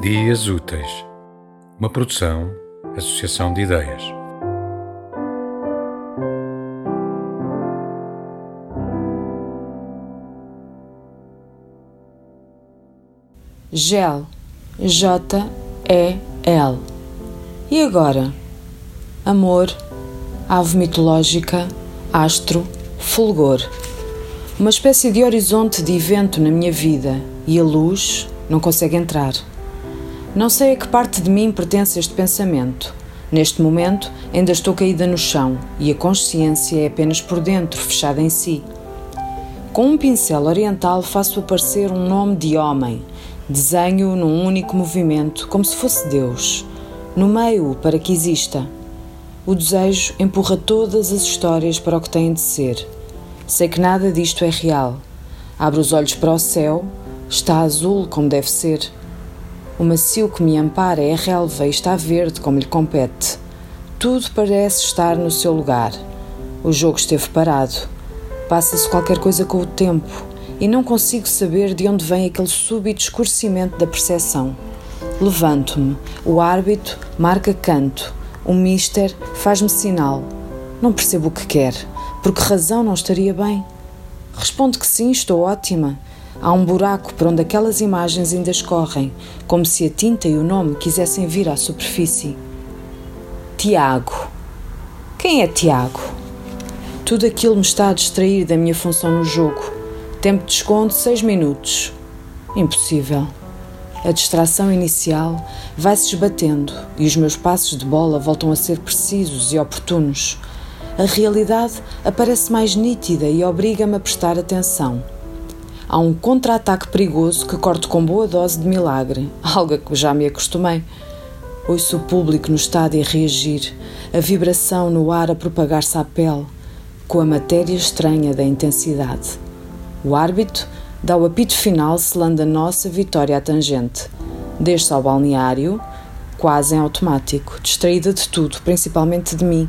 Dias Úteis, uma produção, associação de ideias. Gel, J-E-L. E agora? Amor, ave mitológica, astro, fulgor. Uma espécie de horizonte de evento na minha vida e a luz não consegue entrar. Não sei a que parte de mim pertence este pensamento. Neste momento, ainda estou caída no chão e a consciência é apenas por dentro, fechada em si. Com um pincel oriental faço aparecer um nome de homem, desenho num único movimento, como se fosse Deus, no meio para que exista. O desejo empurra todas as histórias para o que têm de ser. Sei que nada disto é real. Abro os olhos para o céu, está azul como deve ser. O macio que me ampara é relva e está verde como lhe compete. Tudo parece estar no seu lugar. O jogo esteve parado. Passa-se qualquer coisa com o tempo e não consigo saber de onde vem aquele súbito escurecimento da percepção. Levanto-me. O árbitro marca canto. O mister faz-me sinal. Não percebo o que quer. Por que razão não estaria bem? Respondo que sim, estou ótima. Há um buraco por onde aquelas imagens ainda escorrem, como se a tinta e o nome quisessem vir à superfície. Tiago. Quem é Tiago? Tudo aquilo me está a distrair da minha função no jogo. Tempo de desconto, seis minutos. Impossível. A distração inicial vai-se esbatendo e os meus passos de bola voltam a ser precisos e oportunos. A realidade aparece mais nítida e obriga-me a prestar atenção. Há um contra-ataque perigoso que corto com boa dose de milagre, algo a que já me acostumei. Ouço o público no estádio a reagir, a vibração no ar a propagar-se à pele, com a matéria estranha da intensidade. O árbitro dá o apito final selando a nossa vitória à tangente. Desce ao balneário, quase em automático, distraída de tudo, principalmente de mim.